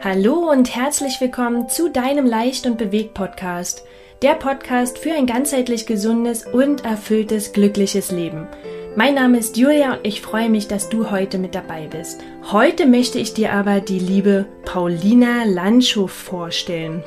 Hallo und herzlich willkommen zu deinem Leicht und Bewegt Podcast. Der Podcast für ein ganzheitlich gesundes und erfülltes, glückliches Leben. Mein Name ist Julia und ich freue mich, dass du heute mit dabei bist. Heute möchte ich dir aber die liebe Paulina Lanchow vorstellen.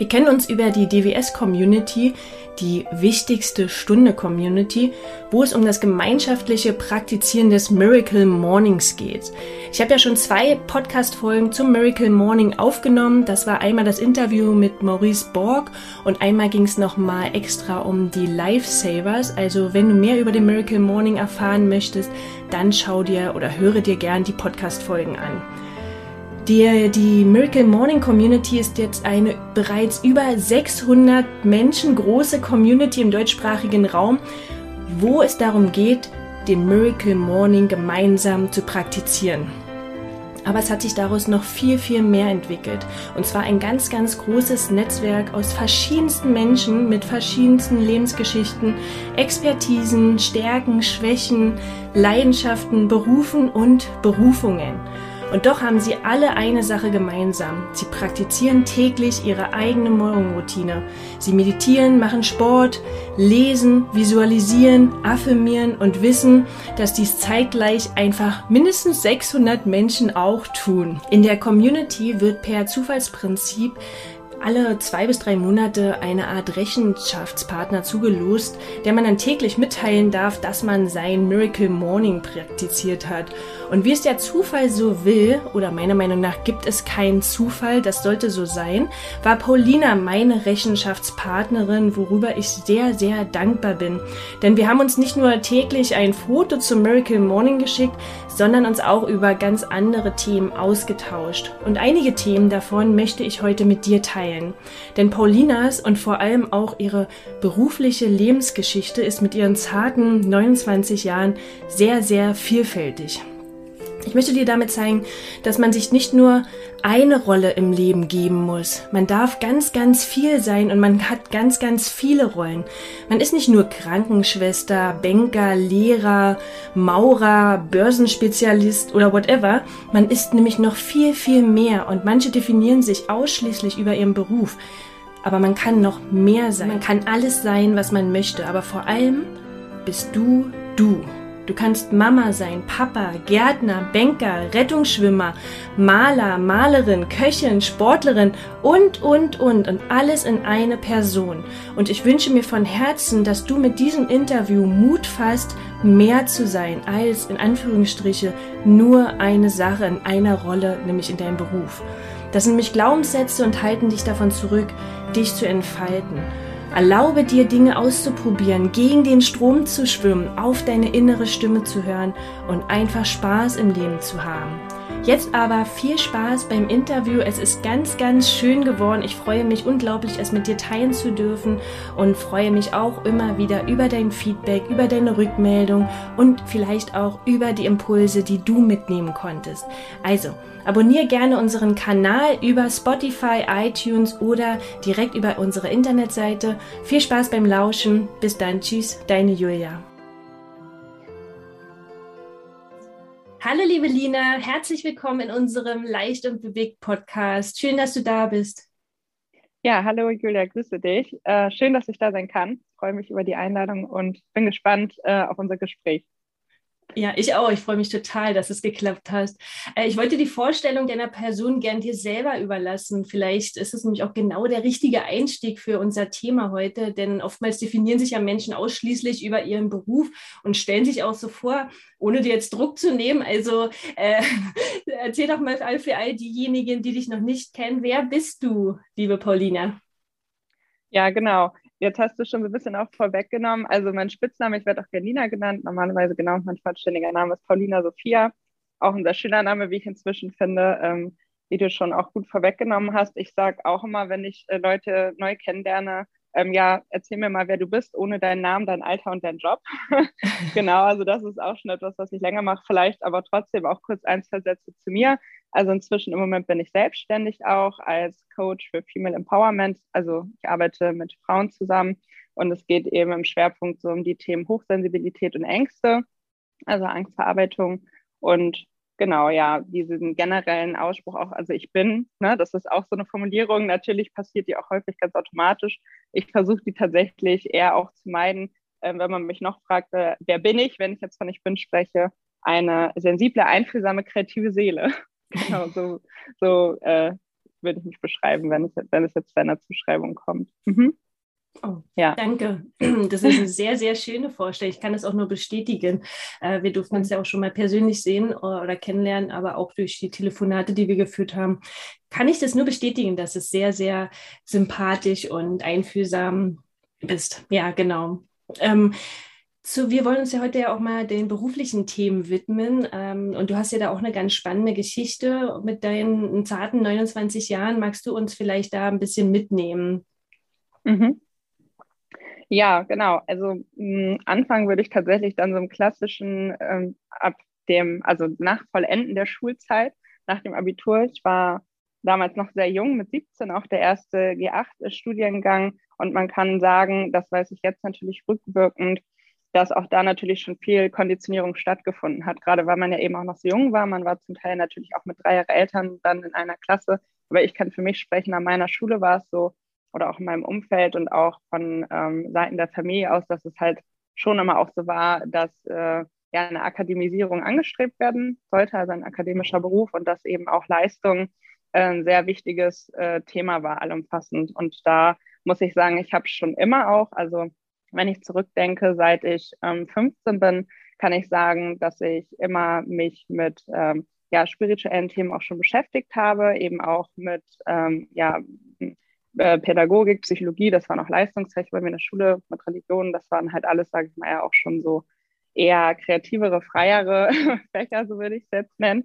Wir kennen uns über die DWS-Community, die wichtigste Stunde-Community, wo es um das gemeinschaftliche Praktizieren des Miracle Mornings geht. Ich habe ja schon zwei Podcast-Folgen zum Miracle Morning aufgenommen. Das war einmal das Interview mit Maurice Borg und einmal ging es nochmal extra um die Lifesavers. Also wenn du mehr über den Miracle Morning erfahren möchtest, dann schau dir oder höre dir gern die Podcast-Folgen an. Die, die Miracle Morning Community ist jetzt eine bereits über 600 Menschen große Community im deutschsprachigen Raum, wo es darum geht, den Miracle Morning gemeinsam zu praktizieren. Aber es hat sich daraus noch viel, viel mehr entwickelt. Und zwar ein ganz, ganz großes Netzwerk aus verschiedensten Menschen mit verschiedensten Lebensgeschichten, Expertisen, Stärken, Schwächen, Leidenschaften, Berufen und Berufungen. Und doch haben sie alle eine Sache gemeinsam. Sie praktizieren täglich ihre eigene Morgenroutine. Sie meditieren, machen Sport, lesen, visualisieren, affirmieren und wissen, dass dies zeitgleich einfach mindestens 600 Menschen auch tun. In der Community wird per Zufallsprinzip alle zwei bis drei Monate eine Art Rechenschaftspartner zugelost, der man dann täglich mitteilen darf, dass man sein Miracle Morning praktiziert hat. Und wie es der Zufall so will, oder meiner Meinung nach gibt es keinen Zufall, das sollte so sein, war Paulina meine Rechenschaftspartnerin, worüber ich sehr, sehr dankbar bin. Denn wir haben uns nicht nur täglich ein Foto zum Miracle Morning geschickt, sondern uns auch über ganz andere Themen ausgetauscht. Und einige Themen davon möchte ich heute mit dir teilen. Denn Paulinas und vor allem auch ihre berufliche Lebensgeschichte ist mit ihren zarten 29 Jahren sehr, sehr vielfältig. Ich möchte dir damit zeigen, dass man sich nicht nur eine Rolle im Leben geben muss. Man darf ganz, ganz viel sein und man hat ganz, ganz viele Rollen. Man ist nicht nur Krankenschwester, Banker, Lehrer, Maurer, Börsenspezialist oder whatever. Man ist nämlich noch viel, viel mehr und manche definieren sich ausschließlich über ihren Beruf. Aber man kann noch mehr sein. Man kann alles sein, was man möchte. Aber vor allem bist du du. Du kannst Mama sein, Papa, Gärtner, Banker, Rettungsschwimmer, Maler, Malerin, Köchin, Sportlerin und, und, und und alles in eine Person. Und ich wünsche mir von Herzen, dass du mit diesem Interview Mut fasst, mehr zu sein als in Anführungsstriche nur eine Sache in einer Rolle, nämlich in deinem Beruf. Das sind nämlich Glaubenssätze und halten dich davon zurück, dich zu entfalten. Erlaube dir Dinge auszuprobieren, gegen den Strom zu schwimmen, auf deine innere Stimme zu hören und einfach Spaß im Leben zu haben. Jetzt aber viel Spaß beim Interview. Es ist ganz, ganz schön geworden. Ich freue mich unglaublich, es mit dir teilen zu dürfen und freue mich auch immer wieder über dein Feedback, über deine Rückmeldung und vielleicht auch über die Impulse, die du mitnehmen konntest. Also, abonniere gerne unseren Kanal über Spotify, iTunes oder direkt über unsere Internetseite. Viel Spaß beim Lauschen. Bis dann. Tschüss, deine Julia. Hallo liebe Lina, herzlich willkommen in unserem Leicht und Bewegt Podcast. Schön, dass du da bist. Ja, hallo Julia, grüße dich. Äh, schön, dass ich da sein kann. Ich freue mich über die Einladung und bin gespannt äh, auf unser Gespräch. Ja, ich auch. Ich freue mich total, dass es geklappt hat. Äh, ich wollte die Vorstellung deiner Person gern dir selber überlassen. Vielleicht ist es nämlich auch genau der richtige Einstieg für unser Thema heute, denn oftmals definieren sich ja Menschen ausschließlich über ihren Beruf und stellen sich auch so vor, ohne dir jetzt Druck zu nehmen. Also äh, erzähl doch mal für all diejenigen, die dich noch nicht kennen, wer bist du, liebe Paulina? Ja, genau. Jetzt hast du schon so ein bisschen auch vorweggenommen. Also mein Spitzname, ich werde auch Gerlina genannt, normalerweise genau, mein vollständiger Name ist Paulina Sophia. Auch ein sehr schöner Name, wie ich inzwischen finde, ähm, wie du schon auch gut vorweggenommen hast. Ich sage auch immer, wenn ich äh, Leute neu kennenlerne, ähm, ja, erzähl mir mal, wer du bist, ohne deinen Namen, dein Alter und deinen Job. genau, also das ist auch schon etwas, was ich länger mache, vielleicht aber trotzdem auch kurz ein, zwei Sätze zu mir. Also inzwischen im Moment bin ich selbstständig auch als Coach für Female Empowerment. Also ich arbeite mit Frauen zusammen und es geht eben im Schwerpunkt so um die Themen Hochsensibilität und Ängste, also Angstverarbeitung. Und genau, ja, diesen generellen Ausspruch auch, also ich bin, ne, das ist auch so eine Formulierung, natürlich passiert die auch häufig ganz automatisch. Ich versuche die tatsächlich eher auch zu meiden, äh, wenn man mich noch fragt, äh, wer bin ich, wenn ich jetzt von ich bin spreche, eine sensible, einfühlsame, kreative Seele. genau, so, so äh, würde ich mich beschreiben, wenn es, wenn es jetzt zu einer Zuschreibung kommt. Mhm. Oh, ja. Danke. Das ist eine sehr, sehr schöne Vorstellung. Ich kann das auch nur bestätigen. Äh, wir durften uns ja auch schon mal persönlich sehen oder kennenlernen, aber auch durch die Telefonate, die wir geführt haben, kann ich das nur bestätigen, dass es sehr, sehr sympathisch und einfühlsam ist. Ja, genau. Ähm, so, wir wollen uns ja heute ja auch mal den beruflichen Themen widmen. Ähm, und du hast ja da auch eine ganz spannende Geschichte mit deinen zarten 29 Jahren. Magst du uns vielleicht da ein bisschen mitnehmen? Mhm. Ja, genau. Also mh, anfangen würde ich tatsächlich dann so im klassischen ähm, ab dem, also nach Vollenden der Schulzeit, nach dem Abitur. Ich war damals noch sehr jung, mit 17 auch der erste G8-Studiengang. Und man kann sagen, das weiß ich jetzt natürlich rückwirkend, dass auch da natürlich schon viel Konditionierung stattgefunden hat, gerade weil man ja eben auch noch so jung war. Man war zum Teil natürlich auch mit drei Jahre Eltern dann in einer Klasse. Aber ich kann für mich sprechen, an meiner Schule war es so, oder auch in meinem Umfeld und auch von ähm, Seiten der Familie aus, dass es halt schon immer auch so war, dass äh, ja eine Akademisierung angestrebt werden sollte, also ein akademischer Beruf und dass eben auch Leistung äh, ein sehr wichtiges äh, Thema war, allumfassend. Und da muss ich sagen, ich habe schon immer auch, also wenn ich zurückdenke, seit ich ähm, 15 bin, kann ich sagen, dass ich immer mich mit ähm, ja, spirituellen Themen auch schon beschäftigt habe, eben auch mit ähm, ja, äh, Pädagogik, Psychologie, das war noch Leistungsrecht bei mir in der Schule mit Religion, das waren halt alles, sage ich mal, ja auch schon so eher kreativere, freiere Fächer, so würde ich es jetzt nennen.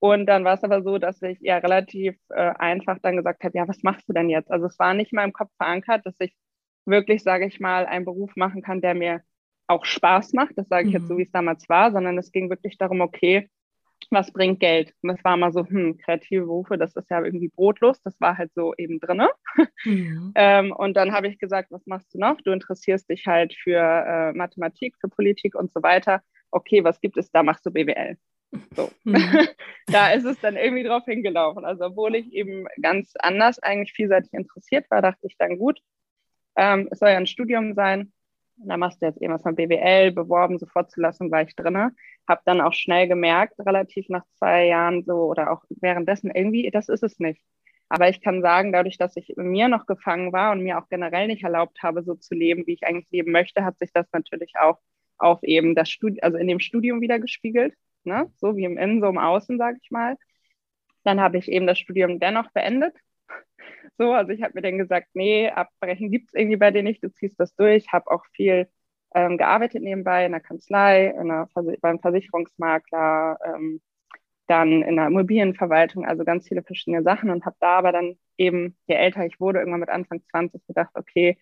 Und dann war es aber so, dass ich ja relativ äh, einfach dann gesagt habe, ja, was machst du denn jetzt? Also es war nicht mal im Kopf verankert, dass ich wirklich, sage ich mal, einen Beruf machen kann, der mir auch Spaß macht. Das sage ich mhm. jetzt so, wie es damals war, sondern es ging wirklich darum, okay, was bringt Geld? Und das war mal so, hm, kreative Berufe, das ist ja irgendwie brotlos. Das war halt so eben drin. Mhm. ähm, und dann habe ich gesagt, was machst du noch? Du interessierst dich halt für äh, Mathematik, für Politik und so weiter. Okay, was gibt es da? Machst du BWL. So. Mhm. da ist es dann irgendwie drauf hingelaufen. Also obwohl ich eben ganz anders eigentlich vielseitig interessiert war, dachte ich dann gut, ähm, es soll ja ein Studium sein. Da machst du jetzt eben was von BWL, beworben, sofort Zulassung war ich drin. Habe dann auch schnell gemerkt, relativ nach zwei Jahren so oder auch währenddessen, irgendwie, das ist es nicht. Aber ich kann sagen, dadurch, dass ich mir noch gefangen war und mir auch generell nicht erlaubt habe, so zu leben, wie ich eigentlich leben möchte, hat sich das natürlich auch auf eben das Studium, also in dem Studium wieder gespiegelt, ne? so wie im Innen, so im Außen, sage ich mal. Dann habe ich eben das Studium dennoch beendet, so. Also ich habe mir dann gesagt, nee, abbrechen gibt es irgendwie bei dir nicht, du ziehst das durch. Habe auch viel ähm, gearbeitet nebenbei in der Kanzlei, in der beim Versicherungsmakler, ähm, dann in der Immobilienverwaltung, also ganz viele verschiedene Sachen und habe da aber dann eben, je älter ich wurde, irgendwann mit Anfang 20 gedacht, okay,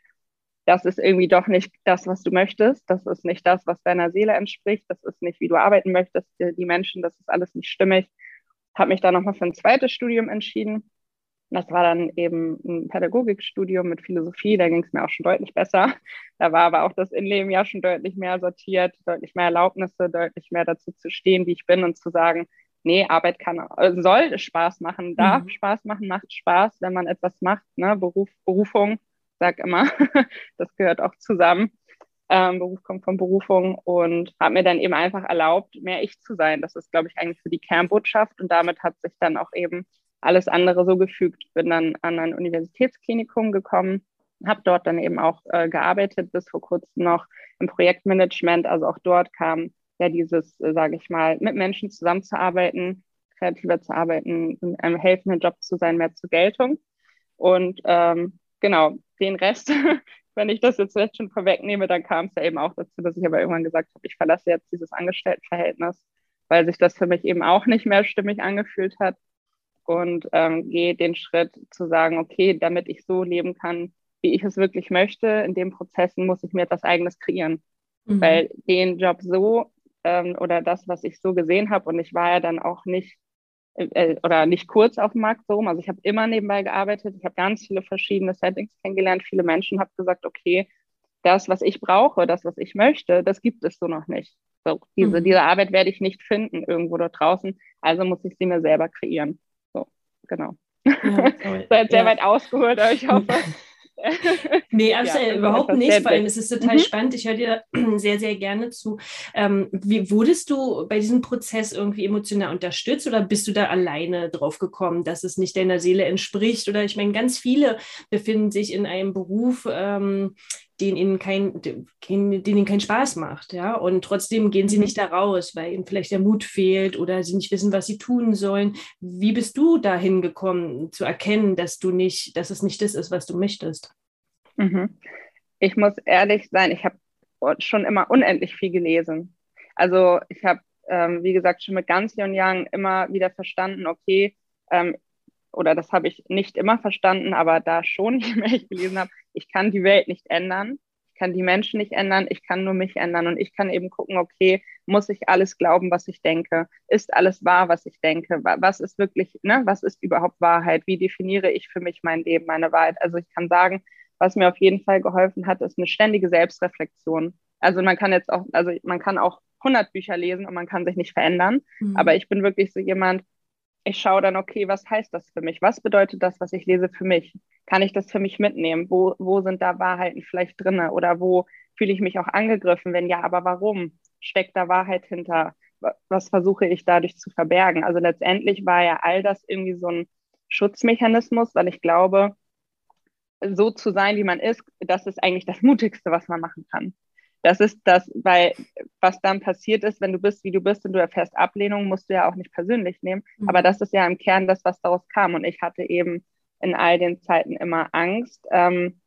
das ist irgendwie doch nicht das, was du möchtest, das ist nicht das, was deiner Seele entspricht, das ist nicht, wie du arbeiten möchtest, die Menschen, das ist alles nicht stimmig. Habe mich dann nochmal für ein zweites Studium entschieden, das war dann eben ein Pädagogikstudium mit Philosophie, da ging es mir auch schon deutlich besser. Da war aber auch das Innenleben ja schon deutlich mehr sortiert, deutlich mehr Erlaubnisse, deutlich mehr dazu zu stehen, wie ich bin und zu sagen, nee, Arbeit kann, äh, soll Spaß machen, darf mhm. Spaß machen, macht Spaß, wenn man etwas macht, ne? Beruf, Berufung, sag immer, das gehört auch zusammen. Ähm, Beruf kommt von Berufung und habe mir dann eben einfach erlaubt, mehr ich zu sein. Das ist, glaube ich, eigentlich für die Kernbotschaft und damit hat sich dann auch eben alles andere so gefügt. Bin dann an ein Universitätsklinikum gekommen, habe dort dann eben auch äh, gearbeitet, bis vor kurzem noch im Projektmanagement. Also auch dort kam ja dieses, äh, sage ich mal, mit Menschen zusammenzuarbeiten, kreativer zu arbeiten, in einem helfenden Job zu sein, mehr zur Geltung. Und ähm, genau, den Rest, wenn ich das jetzt, jetzt schon vorwegnehme, dann kam es ja eben auch dazu, dass ich aber irgendwann gesagt habe, ich verlasse jetzt dieses Angestelltenverhältnis, weil sich das für mich eben auch nicht mehr stimmig angefühlt hat und ähm, gehe den Schritt zu sagen, okay, damit ich so leben kann, wie ich es wirklich möchte, in den Prozessen muss ich mir etwas Eigenes kreieren. Mhm. Weil den Job so ähm, oder das, was ich so gesehen habe, und ich war ja dann auch nicht äh, äh oder nicht kurz auf dem Markt so rum, also ich habe immer nebenbei gearbeitet, ich habe ganz viele verschiedene Settings kennengelernt, viele Menschen, habe gesagt, okay, das, was ich brauche, das, was ich möchte, das gibt es so noch nicht. So, diese, mhm. diese Arbeit werde ich nicht finden irgendwo da draußen, also muss ich sie mir selber kreieren. Genau. Ja, jetzt sehr ja. weit ausgeholt, aber ich hoffe, nee, absolut, ja, überhaupt nicht. Vor allem ist es total mhm. spannend. Ich höre dir sehr, sehr gerne zu. Ähm, wie wurdest du bei diesem Prozess irgendwie emotional unterstützt oder bist du da alleine drauf gekommen, dass es nicht deiner Seele entspricht? Oder ich meine, ganz viele befinden sich in einem Beruf, ähm, den ihnen kein, den, den ihnen keinen Spaß macht, ja. Und trotzdem gehen sie mhm. nicht da raus, weil ihnen vielleicht der Mut fehlt oder sie nicht wissen, was sie tun sollen. Wie bist du dahin gekommen, zu erkennen, dass du nicht, dass es nicht das ist, was du möchtest? Mhm. Ich muss ehrlich sein, ich habe schon immer unendlich viel gelesen. Also ich habe, ähm, wie gesagt, schon mit ganz jungen Jahren immer wieder verstanden, okay, ähm, oder das habe ich nicht immer verstanden, aber da schon, je mehr ich gelesen habe, ich kann die Welt nicht ändern, ich kann die Menschen nicht ändern, ich kann nur mich ändern und ich kann eben gucken, okay, muss ich alles glauben, was ich denke? Ist alles wahr, was ich denke? Was ist wirklich, ne, was ist überhaupt Wahrheit? Wie definiere ich für mich mein Leben, meine Wahrheit? Also ich kann sagen, was mir auf jeden Fall geholfen hat, ist eine ständige Selbstreflexion. Also man kann jetzt auch, also man kann auch 100 Bücher lesen und man kann sich nicht verändern. Mhm. Aber ich bin wirklich so jemand, ich schaue dann, okay, was heißt das für mich? Was bedeutet das, was ich lese für mich? Kann ich das für mich mitnehmen? Wo, wo sind da Wahrheiten vielleicht drin? Oder wo fühle ich mich auch angegriffen? Wenn ja, aber warum? Steckt da Wahrheit hinter? Was versuche ich dadurch zu verbergen? Also letztendlich war ja all das irgendwie so ein Schutzmechanismus, weil ich glaube, so zu sein, wie man ist, das ist eigentlich das Mutigste, was man machen kann. Das ist das, weil was dann passiert ist, wenn du bist, wie du bist und du erfährst Ablehnung, musst du ja auch nicht persönlich nehmen. Mhm. Aber das ist ja im Kern das, was daraus kam. Und ich hatte eben in all den Zeiten immer Angst. Ähm,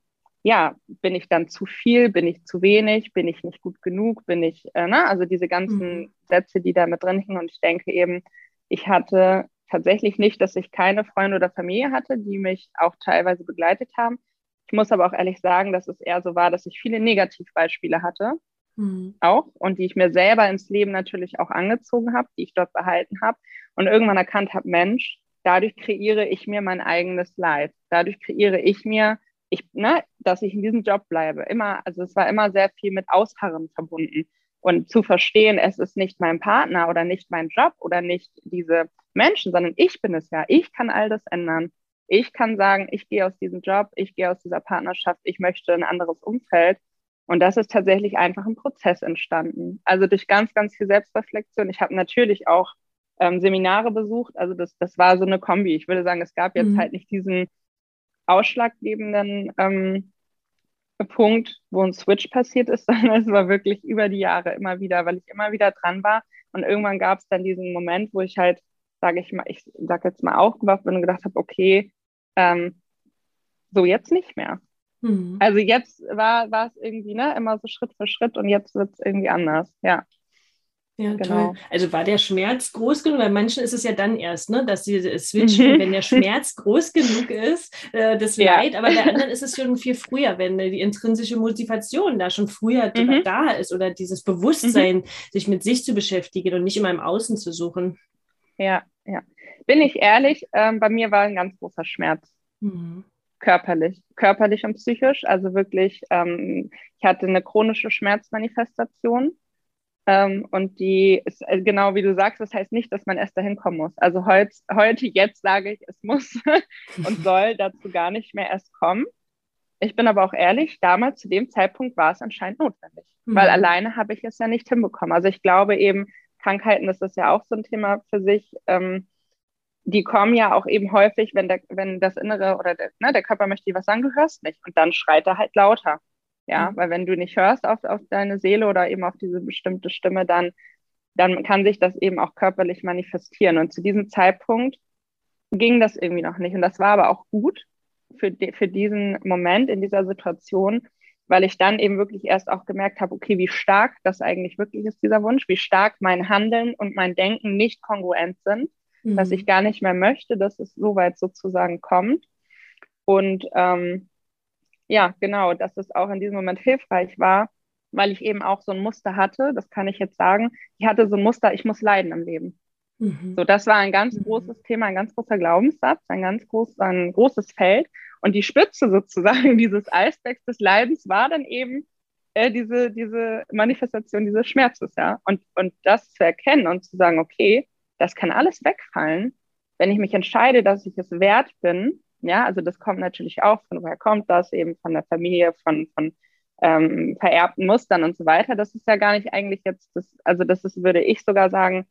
ja, bin ich dann zu viel, bin ich zu wenig, bin ich nicht gut genug, bin ich, äh, ne? also diese ganzen mhm. Sätze, die da mit drin hingen. Und ich denke eben, ich hatte tatsächlich nicht, dass ich keine Freunde oder Familie hatte, die mich auch teilweise begleitet haben. Ich muss aber auch ehrlich sagen, dass es eher so war, dass ich viele Negativbeispiele hatte, mhm. auch und die ich mir selber ins Leben natürlich auch angezogen habe, die ich dort behalten habe und irgendwann erkannt habe, Mensch, dadurch kreiere ich mir mein eigenes Leid. Dadurch kreiere ich mir, ich, ne, dass ich in diesem Job bleibe. Immer, also es war immer sehr viel mit Ausharren verbunden. Und zu verstehen, es ist nicht mein Partner oder nicht mein Job oder nicht diese Menschen, sondern ich bin es ja. Ich kann all das ändern. Ich kann sagen, ich gehe aus diesem Job, ich gehe aus dieser Partnerschaft, ich möchte ein anderes Umfeld. Und das ist tatsächlich einfach ein Prozess entstanden. Also durch ganz, ganz viel Selbstreflexion. Ich habe natürlich auch ähm, Seminare besucht. Also das, das war so eine Kombi. Ich würde sagen, es gab jetzt mhm. halt nicht diesen ausschlaggebenden ähm, Punkt, wo ein Switch passiert ist, sondern es war wirklich über die Jahre immer wieder, weil ich immer wieder dran war. Und irgendwann gab es dann diesen Moment, wo ich halt, sage ich mal, ich sage jetzt mal aufgewacht bin und gedacht habe, okay, ähm, so jetzt nicht mehr. Mhm. Also jetzt war, war es irgendwie ne, immer so Schritt für Schritt und jetzt wird es irgendwie anders, ja. Ja, genau. toll. Also war der Schmerz groß genug? Bei manchen ist es ja dann erst, ne, dass sie switchen, mhm. wenn der Schmerz groß genug ist, äh, das ja. Leid, aber bei anderen ist es schon viel früher, wenn die intrinsische Motivation da schon früher mhm. da ist oder dieses Bewusstsein, mhm. sich mit sich zu beschäftigen und nicht immer im Außen zu suchen. Ja, ja. Bin ich ehrlich, ähm, bei mir war ein ganz großer Schmerz. Mhm. Körperlich, körperlich und psychisch. Also wirklich, ähm, ich hatte eine chronische Schmerzmanifestation. Ähm, und die ist äh, genau wie du sagst, das heißt nicht, dass man erst dahin kommen muss. Also heut, heute, jetzt sage ich, es muss und soll dazu gar nicht mehr erst kommen. Ich bin aber auch ehrlich, damals zu dem Zeitpunkt war es anscheinend notwendig, mhm. weil alleine habe ich es ja nicht hinbekommen. Also ich glaube eben, Krankheiten, das ist ja auch so ein Thema für sich. Ähm, die kommen ja auch eben häufig, wenn, der, wenn das Innere oder der, ne, der Körper möchte dir was sagen, du hörst nicht. Und dann schreit er halt lauter. Ja, mhm. weil wenn du nicht hörst auf, auf deine Seele oder eben auf diese bestimmte Stimme, dann, dann kann sich das eben auch körperlich manifestieren. Und zu diesem Zeitpunkt ging das irgendwie noch nicht. Und das war aber auch gut für, de, für diesen Moment in dieser Situation, weil ich dann eben wirklich erst auch gemerkt habe, okay, wie stark das eigentlich wirklich ist, dieser Wunsch, wie stark mein Handeln und mein Denken nicht kongruent sind, mhm. dass ich gar nicht mehr möchte, dass es so weit sozusagen kommt. Und ähm, ja, genau, dass es auch in diesem Moment hilfreich war, weil ich eben auch so ein Muster hatte, das kann ich jetzt sagen, ich hatte so ein Muster, ich muss leiden im Leben. Mhm. So, das war ein ganz mhm. großes Thema, ein ganz großer Glaubenssatz, ein ganz groß, ein großes Feld. Und die Spitze sozusagen dieses Eisbergs des Leidens war dann eben, äh, diese, diese Manifestation dieses Schmerzes, ja. Und, und das zu erkennen und zu sagen, okay, das kann alles wegfallen, wenn ich mich entscheide, dass ich es wert bin, ja, also das kommt natürlich auch, von woher kommt das, eben von der Familie, von, von ähm, vererbten Mustern und so weiter. Das ist ja gar nicht eigentlich jetzt, das, also das ist, würde ich sogar sagen,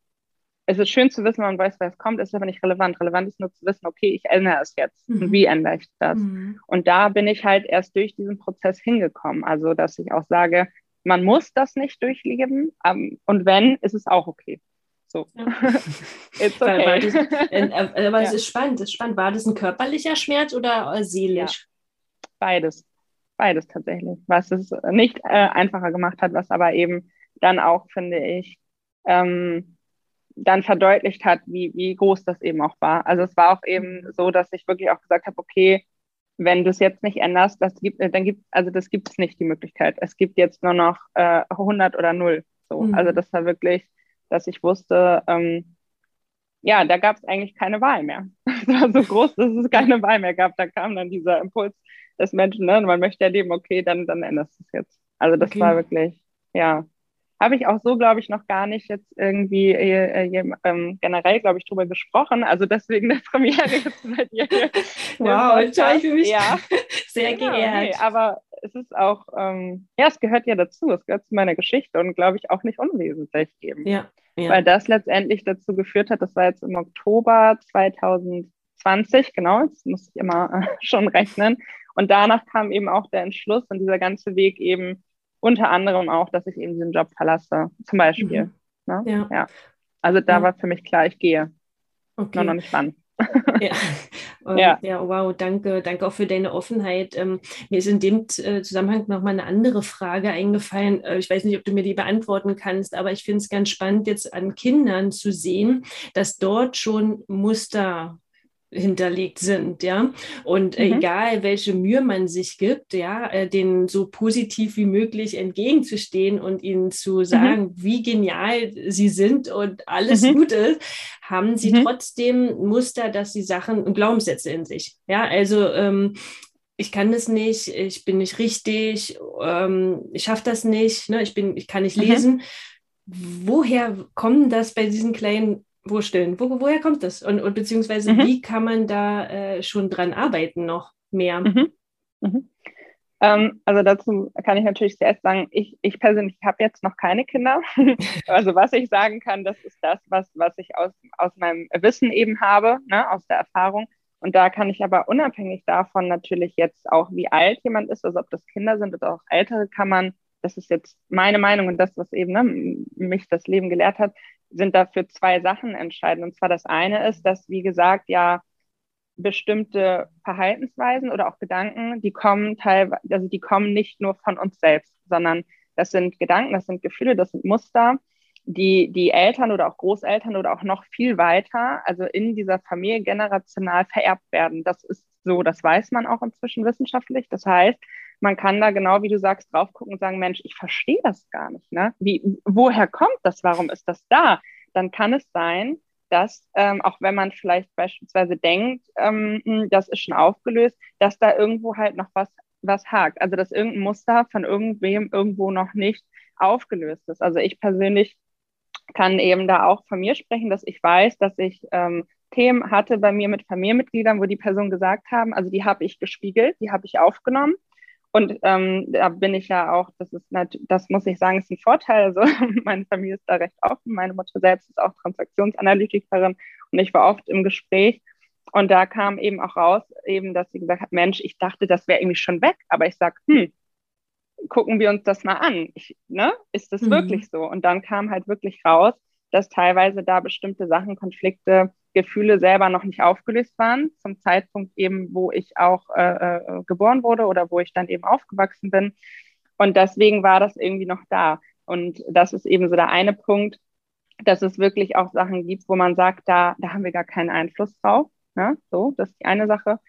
es ist schön zu wissen, man weiß, wer es kommt, ist aber nicht relevant. Relevant ist nur zu wissen, okay, ich ändere es jetzt. Mhm. Und wie ändere ich das? Mhm. Und da bin ich halt erst durch diesen Prozess hingekommen. Also, dass ich auch sage, man muss das nicht durchleben. Um, ähm, und wenn, ist es auch okay. So. It's okay. Das, äh, aber es ist spannend, es ist spannend. War das ein körperlicher Schmerz oder äh, seelisch? Ja. Beides. Beides tatsächlich. Was es nicht äh, einfacher gemacht hat, was aber eben dann auch, finde ich, ähm, dann verdeutlicht hat, wie, wie groß das eben auch war. Also es war auch eben mhm. so, dass ich wirklich auch gesagt habe, okay, wenn du es jetzt nicht änderst, das gibt, dann gibt, also das gibt es nicht die Möglichkeit. Es gibt jetzt nur noch äh, 100 oder 0. So. Mhm. Also das war wirklich, dass ich wusste, ähm, ja, da gab es eigentlich keine Wahl mehr. Es war so groß, dass es keine Wahl mehr gab. Da kam dann dieser Impuls des Menschen, ne? man möchte ja leben, okay, dann, dann änderst du es jetzt. Also das okay. war wirklich, ja, habe ich auch so, glaube ich, noch gar nicht jetzt irgendwie äh, äh, ähm, generell, glaube ich, drüber gesprochen. Also deswegen der Premiere jetzt bei dir. wow, ich fühle mich ja. sehr genau, geehrt. Nee, aber es ist auch, ähm, ja, es gehört ja dazu, es gehört zu meiner Geschichte und glaube ich auch nicht unwesentlich eben. Ja, ja. Weil das letztendlich dazu geführt hat, das war jetzt im Oktober 2020, genau, das muss ich immer äh, schon rechnen. Und danach kam eben auch der Entschluss und dieser ganze Weg eben, unter anderem auch, dass ich eben diesen Job verlasse, zum Beispiel. Mhm. Ne? Ja. ja. Also da ja. war für mich klar, ich gehe. Okay. Nur noch nicht wann. ja. ja. ja, wow, danke, danke auch für deine Offenheit. Ähm, mir ist in dem äh, Zusammenhang nochmal eine andere Frage eingefallen. Äh, ich weiß nicht, ob du mir die beantworten kannst, aber ich finde es ganz spannend, jetzt an Kindern zu sehen, dass dort schon Muster hinterlegt sind, ja. Und mhm. egal, welche Mühe man sich gibt, ja, äh, denen so positiv wie möglich entgegenzustehen und ihnen zu mhm. sagen, mhm. wie genial sie sind und alles mhm. gut ist, haben sie mhm. trotzdem Muster, dass sie Sachen und Glaubenssätze in sich. Ja, also ähm, ich kann das nicht, ich bin nicht richtig, ähm, ich schaffe das nicht, ne, ich bin, ich kann nicht mhm. lesen. Woher kommen das bei diesen kleinen Wursteln. Wo, woher kommt das? Und, und beziehungsweise mhm. wie kann man da äh, schon dran arbeiten noch mehr? Mhm. Mhm. Ähm, also dazu kann ich natürlich zuerst sagen, ich, ich persönlich habe jetzt noch keine Kinder. also was ich sagen kann, das ist das, was, was ich aus, aus meinem Wissen eben habe, ne, aus der Erfahrung. Und da kann ich aber unabhängig davon natürlich jetzt auch, wie alt jemand ist, also ob das Kinder sind oder auch ältere, kann man, das ist jetzt meine Meinung und das, was eben ne, mich das Leben gelehrt hat, sind dafür zwei Sachen entscheidend. Und zwar das eine ist, dass, wie gesagt, ja bestimmte Verhaltensweisen oder auch Gedanken, die kommen teilweise, also die kommen nicht nur von uns selbst, sondern das sind Gedanken, das sind Gefühle, das sind Muster, die die Eltern oder auch Großeltern oder auch noch viel weiter, also in dieser Familie generational vererbt werden. Das ist so, das weiß man auch inzwischen wissenschaftlich. Das heißt, man kann da genau, wie du sagst, drauf gucken und sagen, Mensch, ich verstehe das gar nicht. Ne? Wie, woher kommt das? Warum ist das da? Dann kann es sein, dass, ähm, auch wenn man vielleicht beispielsweise denkt, ähm, hm, das ist schon aufgelöst, dass da irgendwo halt noch was, was hakt. Also, dass irgendein Muster von irgendwem irgendwo noch nicht aufgelöst ist. Also, ich persönlich kann eben da auch von mir sprechen, dass ich weiß, dass ich ähm, Themen hatte bei mir mit Familienmitgliedern, wo die Personen gesagt haben, also die habe ich gespiegelt, die habe ich aufgenommen und ähm, da bin ich ja auch, das ist das muss ich sagen, ist ein Vorteil. Also meine Familie ist da recht offen. Meine Mutter selbst ist auch Transaktionsanalytikerin und ich war oft im Gespräch. Und da kam eben auch raus, eben, dass sie gesagt hat, Mensch, ich dachte, das wäre irgendwie schon weg. Aber ich sage, hm, gucken wir uns das mal an. Ich, ne? Ist das mhm. wirklich so? Und dann kam halt wirklich raus, dass teilweise da bestimmte Sachen, Konflikte Gefühle selber noch nicht aufgelöst waren, zum Zeitpunkt eben, wo ich auch äh, äh, geboren wurde oder wo ich dann eben aufgewachsen bin. Und deswegen war das irgendwie noch da. Und das ist eben so der eine Punkt, dass es wirklich auch Sachen gibt, wo man sagt, da, da haben wir gar keinen Einfluss drauf. Ne? So, das ist die eine Sache.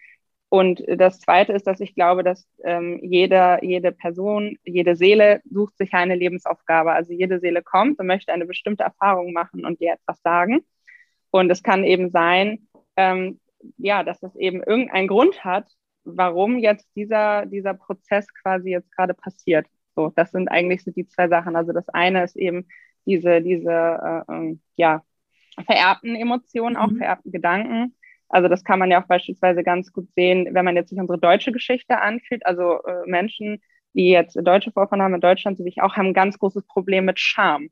Und das Zweite ist, dass ich glaube, dass ähm, jede, jede Person, jede Seele sucht sich eine Lebensaufgabe. Also jede Seele kommt und möchte eine bestimmte Erfahrung machen und dir etwas sagen. Und es kann eben sein, ähm, ja, dass es eben irgendeinen Grund hat, warum jetzt dieser, dieser Prozess quasi jetzt gerade passiert. So, das sind eigentlich so die zwei Sachen. Also das eine ist eben diese, diese äh, ähm, ja, vererbten Emotionen, auch mhm. vererbten Gedanken. Also das kann man ja auch beispielsweise ganz gut sehen, wenn man jetzt sich unsere deutsche Geschichte anfühlt. Also äh, Menschen, die jetzt deutsche Vorfahren haben in Deutschland, so wie ich auch, haben ein ganz großes Problem mit Scham.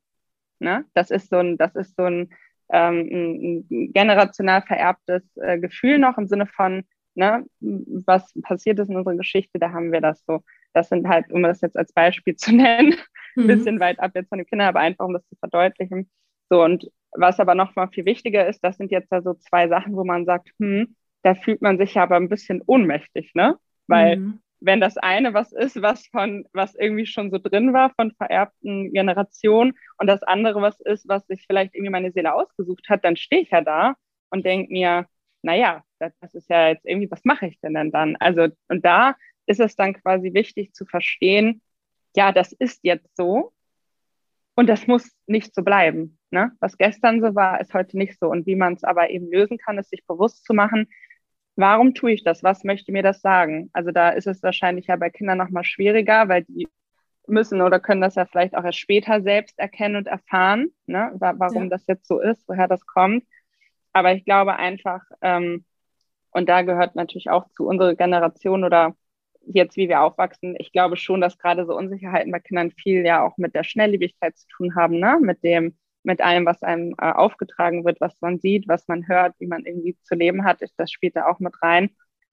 Ne? Das ist so ein, das ist so ein, ähm, ein generational vererbtes äh, Gefühl noch im Sinne von, ne, was passiert ist in unserer Geschichte, da haben wir das so. Das sind halt, um das jetzt als Beispiel zu nennen, ein mhm. bisschen weit ab jetzt von den Kindern, aber einfach um das zu verdeutlichen. So, und was aber noch mal viel wichtiger ist, das sind jetzt da so zwei Sachen, wo man sagt, hm, da fühlt man sich ja aber ein bisschen ohnmächtig, ne? Weil mhm. wenn das eine was ist, was von, was irgendwie schon so drin war von vererbten Generationen und das andere was ist, was sich vielleicht irgendwie meine Seele ausgesucht hat, dann stehe ich ja da und denke mir, naja, das, das ist ja jetzt irgendwie, was mache ich denn denn dann? Also, und da ist es dann quasi wichtig zu verstehen, ja, das ist jetzt so und das muss nicht so bleiben. Ne? Was gestern so war, ist heute nicht so. Und wie man es aber eben lösen kann, ist sich bewusst zu machen, warum tue ich das? Was möchte mir das sagen? Also da ist es wahrscheinlich ja bei Kindern nochmal schwieriger, weil die müssen oder können das ja vielleicht auch erst später selbst erkennen und erfahren, ne? warum ja. das jetzt so ist, woher das kommt. Aber ich glaube einfach, ähm, und da gehört natürlich auch zu unserer Generation oder jetzt, wie wir aufwachsen, ich glaube schon, dass gerade so Unsicherheiten bei Kindern viel ja auch mit der Schnelllebigkeit zu tun haben, ne? mit dem, mit allem, was einem äh, aufgetragen wird, was man sieht, was man hört, wie man irgendwie zu leben hat, ist das spielt da auch mit rein.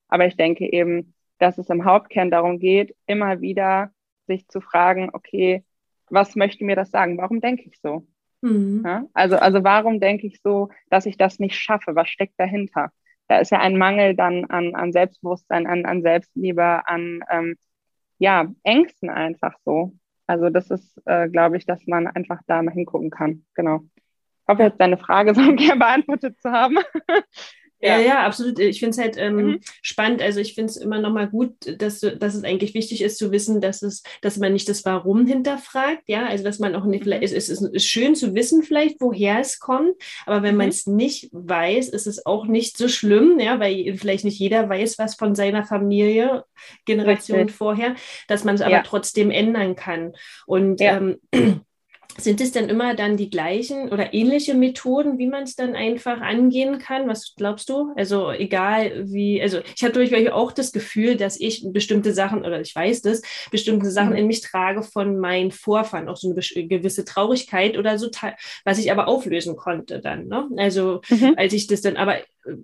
Aber ich denke eben, dass es im Hauptkern darum geht, immer wieder sich zu fragen, okay, was möchte mir das sagen? Warum denke ich so? Mhm. Ja? Also, also warum denke ich so, dass ich das nicht schaffe? Was steckt dahinter? Da ist ja ein Mangel dann an, an Selbstbewusstsein, an, an Selbstliebe, an ähm, ja, Ängsten einfach so. Also das ist, äh, glaube ich, dass man einfach da mal hingucken kann. Genau. Ich hoffe, jetzt deine Frage so ungefähr beantwortet zu haben. Ja, ja, absolut. Ich finde es halt ähm, mhm. spannend. Also ich finde es immer nochmal gut, dass, dass es eigentlich wichtig ist zu wissen, dass es, dass man nicht das Warum hinterfragt. Ja, also dass man auch nicht, mhm. es, ist, es ist schön zu wissen, vielleicht, woher es kommt, aber wenn mhm. man es nicht weiß, ist es auch nicht so schlimm, ja, weil vielleicht nicht jeder weiß, was von seiner Familie, Generation Richtig. vorher, dass man es aber ja. trotzdem ändern kann. Und ja. ähm, sind es denn immer dann die gleichen oder ähnliche Methoden, wie man es dann einfach angehen kann? Was glaubst du? Also egal wie, also ich habe durchaus auch das Gefühl, dass ich bestimmte Sachen, oder ich weiß das, bestimmte Sachen mhm. in mich trage von meinen Vorfahren, auch so eine gewisse Traurigkeit oder so, was ich aber auflösen konnte dann. Ne? Also mhm. als ich das dann aber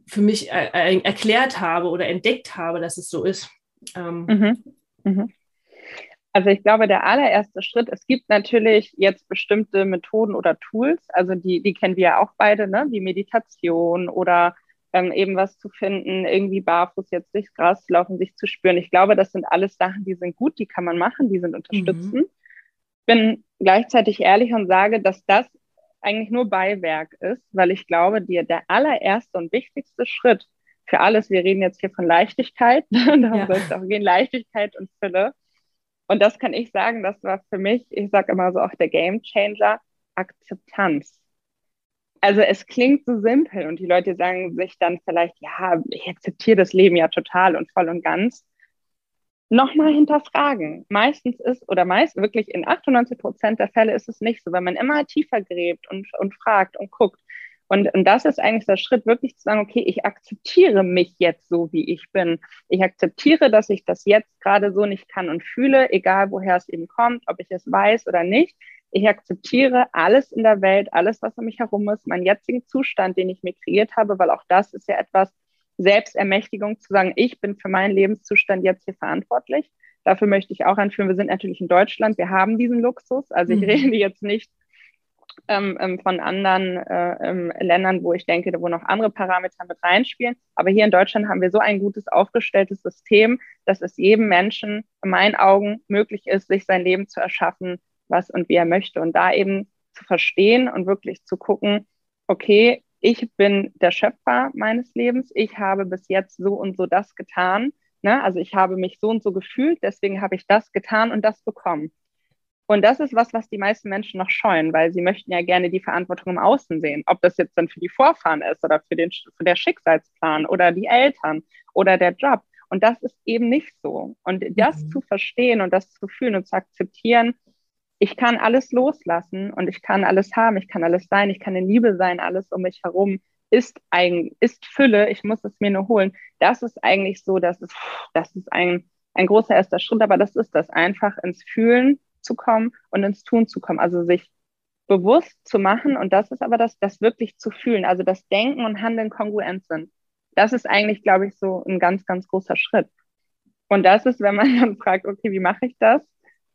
für mich äh, äh, erklärt habe oder entdeckt habe, dass es so ist. Ähm, mhm. Also ich glaube, der allererste Schritt, es gibt natürlich jetzt bestimmte Methoden oder Tools, also die, die kennen wir ja auch beide, ne? wie Meditation oder ähm, eben was zu finden, irgendwie barfuß jetzt durchs Gras zu laufen, sich zu spüren. Ich glaube, das sind alles Sachen, die sind gut, die kann man machen, die sind unterstützend. Mhm. Bin gleichzeitig ehrlich und sage, dass das eigentlich nur Beiwerk ist, weil ich glaube, die, der allererste und wichtigste Schritt für alles, wir reden jetzt hier von Leichtigkeit, darum ja. soll es auch gehen, Leichtigkeit und Fülle, und das kann ich sagen, das war für mich, ich sage immer so auch der Game Changer, Akzeptanz. Also es klingt so simpel und die Leute sagen sich dann vielleicht, ja, ich akzeptiere das Leben ja total und voll und ganz. Nochmal hinterfragen. Meistens ist, oder meist wirklich in 98 Prozent der Fälle ist es nicht so, wenn man immer tiefer gräbt und, und fragt und guckt. Und, und das ist eigentlich der Schritt, wirklich zu sagen, okay, ich akzeptiere mich jetzt so, wie ich bin. Ich akzeptiere, dass ich das jetzt gerade so nicht kann und fühle, egal woher es eben kommt, ob ich es weiß oder nicht. Ich akzeptiere alles in der Welt, alles, was um mich herum ist, meinen jetzigen Zustand, den ich mir kreiert habe, weil auch das ist ja etwas Selbstermächtigung, zu sagen, ich bin für meinen Lebenszustand jetzt hier verantwortlich. Dafür möchte ich auch anführen, wir sind natürlich in Deutschland, wir haben diesen Luxus. Also ich mhm. rede jetzt nicht ähm, ähm, von anderen äh, ähm, Ländern, wo ich denke, wo noch andere Parameter mit reinspielen. Aber hier in Deutschland haben wir so ein gutes aufgestelltes System, dass es jedem Menschen in meinen Augen möglich ist, sich sein Leben zu erschaffen, was und wie er möchte. Und da eben zu verstehen und wirklich zu gucken, okay, ich bin der Schöpfer meines Lebens, ich habe bis jetzt so und so das getan. Ne? Also ich habe mich so und so gefühlt, deswegen habe ich das getan und das bekommen. Und das ist was, was die meisten Menschen noch scheuen, weil sie möchten ja gerne die Verantwortung im Außen sehen. Ob das jetzt dann für die Vorfahren ist oder für den, für der Schicksalsplan oder die Eltern oder der Job. Und das ist eben nicht so. Und das mhm. zu verstehen und das zu fühlen und zu akzeptieren, ich kann alles loslassen und ich kann alles haben, ich kann alles sein, ich kann in Liebe sein, alles um mich herum ist ein, ist Fülle, ich muss es mir nur holen. Das ist eigentlich so, dass es, das ist ein, ein großer erster Schritt, aber das ist das, einfach ins Fühlen zu kommen und ins Tun zu kommen. Also sich bewusst zu machen und das ist aber das, das wirklich zu fühlen, also das Denken und Handeln kongruent sind. Das ist eigentlich, glaube ich, so ein ganz, ganz großer Schritt. Und das ist, wenn man dann fragt, okay, wie mache ich das?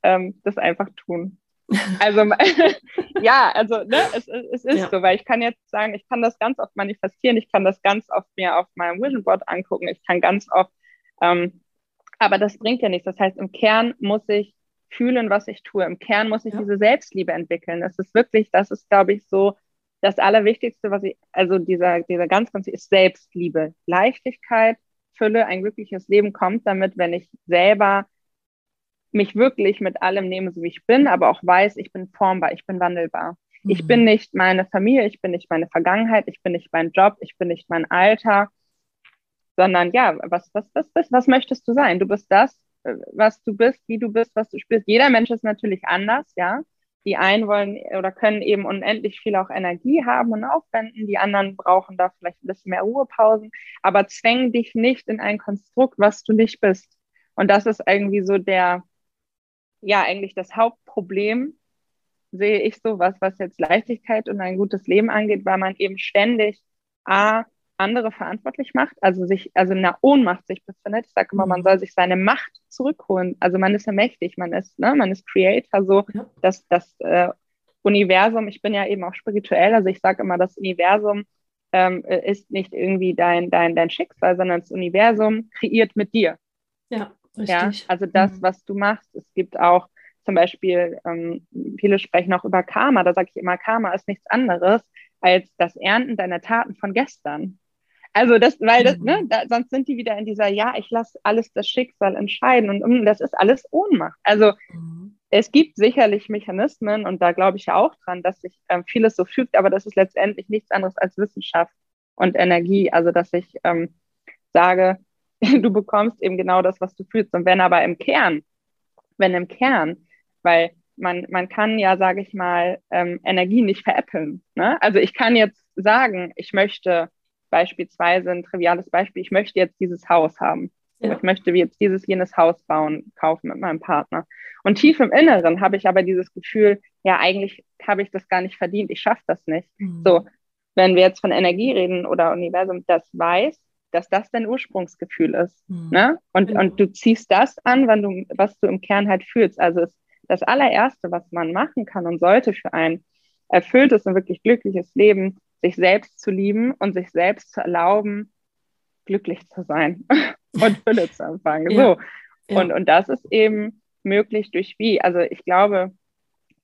Ähm, das einfach tun. Also ja, also ne, es, es ist ja. so, weil ich kann jetzt sagen, ich kann das ganz oft manifestieren, ich kann das ganz oft mir auf meinem Vision Board angucken, ich kann ganz oft, ähm, aber das bringt ja nichts. Das heißt, im Kern muss ich fühlen, was ich tue. Im Kern muss ich ja. diese Selbstliebe entwickeln. Das ist wirklich, das ist, glaube ich, so das Allerwichtigste, was ich, also dieser, dieser ganz, ganz ist Selbstliebe. Leichtigkeit, Fülle, ein glückliches Leben kommt damit, wenn ich selber mich wirklich mit allem nehme, so wie ich bin, aber auch weiß, ich bin formbar, ich bin wandelbar. Mhm. Ich bin nicht meine Familie, ich bin nicht meine Vergangenheit, ich bin nicht mein Job, ich bin nicht mein Alter, sondern ja, was, was, was, was, was möchtest du sein? Du bist das, was du bist, wie du bist, was du spürst. Jeder Mensch ist natürlich anders, ja. Die einen wollen oder können eben unendlich viel auch Energie haben und aufwenden. Die anderen brauchen da vielleicht ein bisschen mehr Ruhepausen. Aber zwäng dich nicht in ein Konstrukt, was du nicht bist. Und das ist irgendwie so der, ja, eigentlich das Hauptproblem, sehe ich so, was, was jetzt Leichtigkeit und ein gutes Leben angeht, weil man eben ständig A, andere verantwortlich macht, also sich, also in einer Ohnmacht sich befindet. Ich sage immer, man mhm. soll sich seine Macht zurückholen. Also man ist ja mächtig, man ist, ne, man ist Creator, so ja. das, das äh, Universum, ich bin ja eben auch spirituell, also ich sage immer, das Universum ähm, ist nicht irgendwie dein, dein, dein Schicksal, sondern das Universum kreiert mit dir. Ja, richtig. Ja, also das, mhm. was du machst, es gibt auch zum Beispiel, ähm, viele sprechen auch über Karma, da sage ich immer, Karma ist nichts anderes als das Ernten deiner Taten von gestern. Also das, weil das, ne, mhm. da, sonst sind die wieder in dieser, ja, ich lasse alles das Schicksal entscheiden und um, das ist alles Ohnmacht. Also mhm. es gibt sicherlich Mechanismen und da glaube ich ja auch dran, dass sich ähm, vieles so fügt, aber das ist letztendlich nichts anderes als Wissenschaft und Energie. Also dass ich ähm, sage, du bekommst eben genau das, was du fühlst. Und wenn aber im Kern, wenn im Kern, weil man, man kann ja, sage ich mal, ähm, Energie nicht veräppeln. Ne? Also ich kann jetzt sagen, ich möchte beispielsweise ein triviales Beispiel, ich möchte jetzt dieses Haus haben. Ja. Ich möchte jetzt dieses, jenes Haus bauen, kaufen mit meinem Partner. Und tief im Inneren habe ich aber dieses Gefühl, ja, eigentlich habe ich das gar nicht verdient, ich schaffe das nicht. Mhm. So, wenn wir jetzt von Energie reden oder Universum, das weiß, dass das dein Ursprungsgefühl ist. Mhm. Ne? Und, mhm. und du ziehst das an, wann du, was du im Kern halt fühlst. Also es, das allererste, was man machen kann und sollte für ein erfülltes und wirklich glückliches Leben, sich selbst zu lieben und sich selbst zu erlauben, glücklich zu sein und Fülle zu empfangen. Ja. So. Ja. Und, und das ist eben möglich durch wie? Also ich glaube,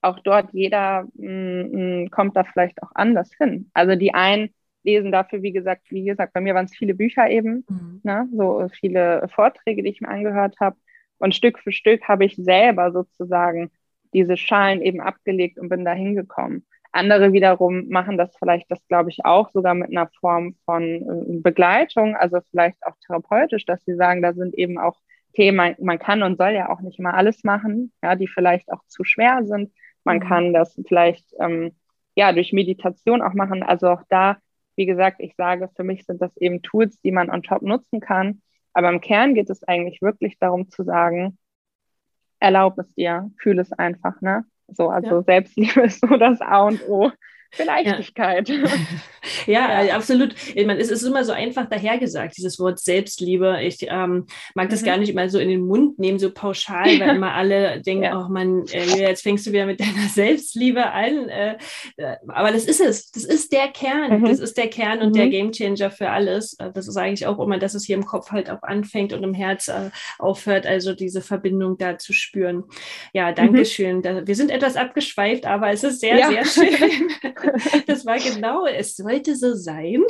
auch dort jeder mh, mm, mm, kommt da vielleicht auch anders hin. Also die einen lesen dafür, wie gesagt, wie gesagt, bei mir waren es viele Bücher eben, mhm. ne, so viele Vorträge, die ich mir angehört habe. Und Stück für Stück habe ich selber sozusagen diese Schalen eben abgelegt und bin da hingekommen. Andere wiederum machen das vielleicht, das glaube ich auch, sogar mit einer Form von äh, Begleitung, also vielleicht auch therapeutisch, dass sie sagen, da sind eben auch Themen, man kann und soll ja auch nicht immer alles machen, ja, die vielleicht auch zu schwer sind. Man mhm. kann das vielleicht ähm, ja durch Meditation auch machen. Also auch da, wie gesagt, ich sage, für mich sind das eben Tools, die man on top nutzen kann. Aber im Kern geht es eigentlich wirklich darum zu sagen, erlaub es dir, fühl es einfach, ne? So, also ja. Selbstliebe ist so das A und O für Leichtigkeit. Ja, ja, ja, absolut. Ich meine, es ist immer so einfach dahergesagt, dieses Wort Selbstliebe. Ich ähm, mag das mhm. gar nicht immer so in den Mund nehmen, so pauschal, weil immer alle denken, ja. oh Mann, äh, jetzt fängst du wieder mit deiner Selbstliebe an. Äh, äh, aber das ist es. Das ist der Kern. Mhm. Das ist der Kern und mhm. der Gamechanger für alles. Äh, das ist eigentlich auch immer, dass es hier im Kopf halt auch anfängt und im Herz äh, aufhört, also diese Verbindung da zu spüren. Ja, danke mhm. schön. Da, wir sind etwas abgeschweift, aber es ist sehr, sehr schön. das war genau, es sollte so sein.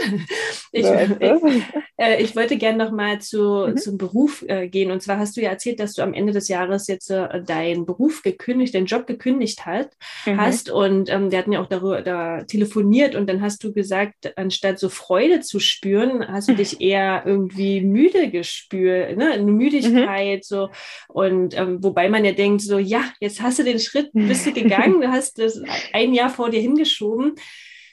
Ich, ich, Äh, ich wollte gerne noch mal zu, mhm. zum Beruf äh, gehen. Und zwar hast du ja erzählt, dass du am Ende des Jahres jetzt äh, deinen Beruf gekündigt, deinen Job gekündigt hat, mhm. hast. Und ähm, wir hatten ja auch darüber da telefoniert und dann hast du gesagt, anstatt so Freude zu spüren, hast du dich eher irgendwie müde gespürt, ne? Eine Müdigkeit, mhm. so. Und ähm, wobei man ja denkt, so, ja, jetzt hast du den Schritt, bist du gegangen, du hast das ein Jahr vor dir hingeschoben.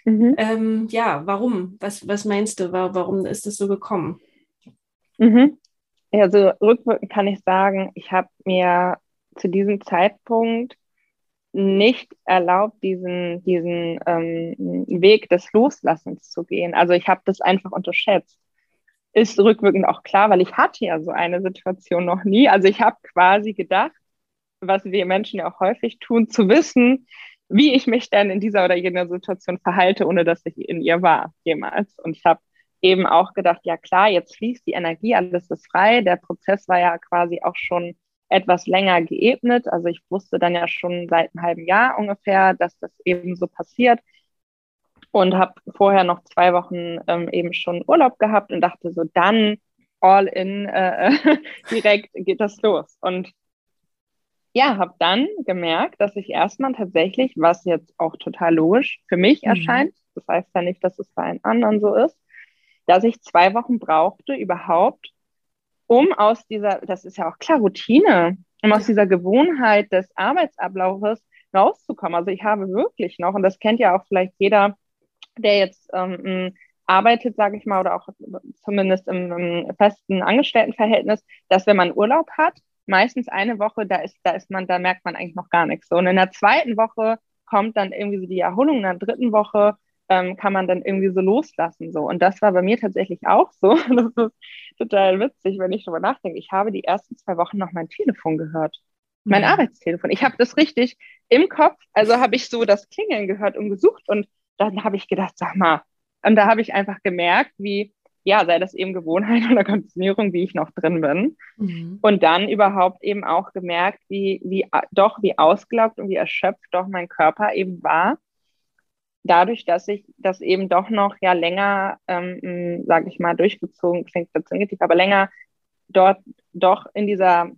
Mhm. Ähm, ja, warum? Was, was meinst du? Warum ist das so gekommen? Mhm. Also rückwirkend kann ich sagen, ich habe mir zu diesem Zeitpunkt nicht erlaubt, diesen, diesen ähm, Weg des Loslassens zu gehen. Also ich habe das einfach unterschätzt. Ist rückwirkend auch klar, weil ich hatte ja so eine Situation noch nie. Also ich habe quasi gedacht, was wir Menschen ja auch häufig tun, zu wissen, wie ich mich denn in dieser oder jener Situation verhalte, ohne dass ich in ihr war, jemals. Und ich habe eben auch gedacht, ja klar, jetzt fließt die Energie, alles ist frei. Der Prozess war ja quasi auch schon etwas länger geebnet. Also ich wusste dann ja schon seit einem halben Jahr ungefähr, dass das eben so passiert und habe vorher noch zwei Wochen ähm, eben schon Urlaub gehabt und dachte so, dann all in äh, direkt geht das los. Und ja, habe dann gemerkt, dass ich erstmal tatsächlich, was jetzt auch total logisch für mich mhm. erscheint, das heißt ja nicht, dass es bei einem anderen so ist, dass ich zwei Wochen brauchte überhaupt, um aus dieser, das ist ja auch klar, Routine, um aus dieser Gewohnheit des Arbeitsablaufes rauszukommen. Also ich habe wirklich noch, und das kennt ja auch vielleicht jeder, der jetzt ähm, arbeitet, sage ich mal, oder auch zumindest im, im festen Angestelltenverhältnis, dass wenn man Urlaub hat, meistens eine Woche, da ist, da ist man, da merkt man eigentlich noch gar nichts. So, und in der zweiten Woche kommt dann irgendwie so die Erholung, in der dritten Woche ähm, kann man dann irgendwie so loslassen. So. Und das war bei mir tatsächlich auch so. Das ist total witzig, wenn ich darüber nachdenke. Ich habe die ersten zwei Wochen noch mein Telefon gehört. Mein mhm. Arbeitstelefon. Ich habe das richtig im Kopf, also habe ich so das Klingeln gehört und gesucht und dann habe ich gedacht, sag mal, und da habe ich einfach gemerkt, wie ja, sei das eben Gewohnheit oder Konditionierung, wie ich noch drin bin. Mhm. Und dann überhaupt eben auch gemerkt, wie, wie doch, wie ausgelaugt und wie erschöpft doch mein Körper eben war. Dadurch, dass ich das eben doch noch ja länger, ähm, sage ich mal, durchgezogen, klingt dazu negativ, aber länger dort doch in dieser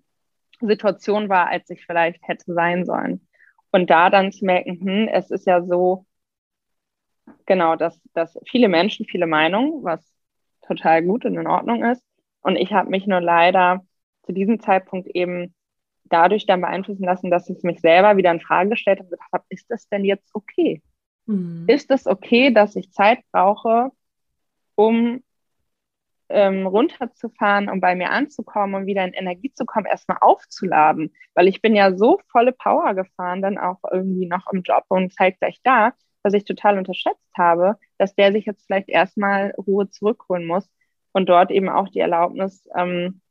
Situation war, als ich vielleicht hätte sein sollen. Und da dann zu merken, hm, es ist ja so, genau, dass, dass viele Menschen, viele Meinungen, was total gut und in Ordnung ist. Und ich habe mich nur leider zu diesem Zeitpunkt eben dadurch dann beeinflussen lassen, dass ich mich selber wieder in Frage gestellt habe und gedacht habe, ist das denn jetzt okay? Mhm. Ist es okay, dass ich Zeit brauche, um ähm, runterzufahren, um bei mir anzukommen und wieder in Energie zu kommen, erstmal aufzuladen? Weil ich bin ja so volle Power gefahren, dann auch irgendwie noch im Job und zeigt gleich da, was ich total unterschätzt habe, dass der sich jetzt vielleicht erstmal Ruhe zurückholen muss und dort eben auch die Erlaubnis ähm,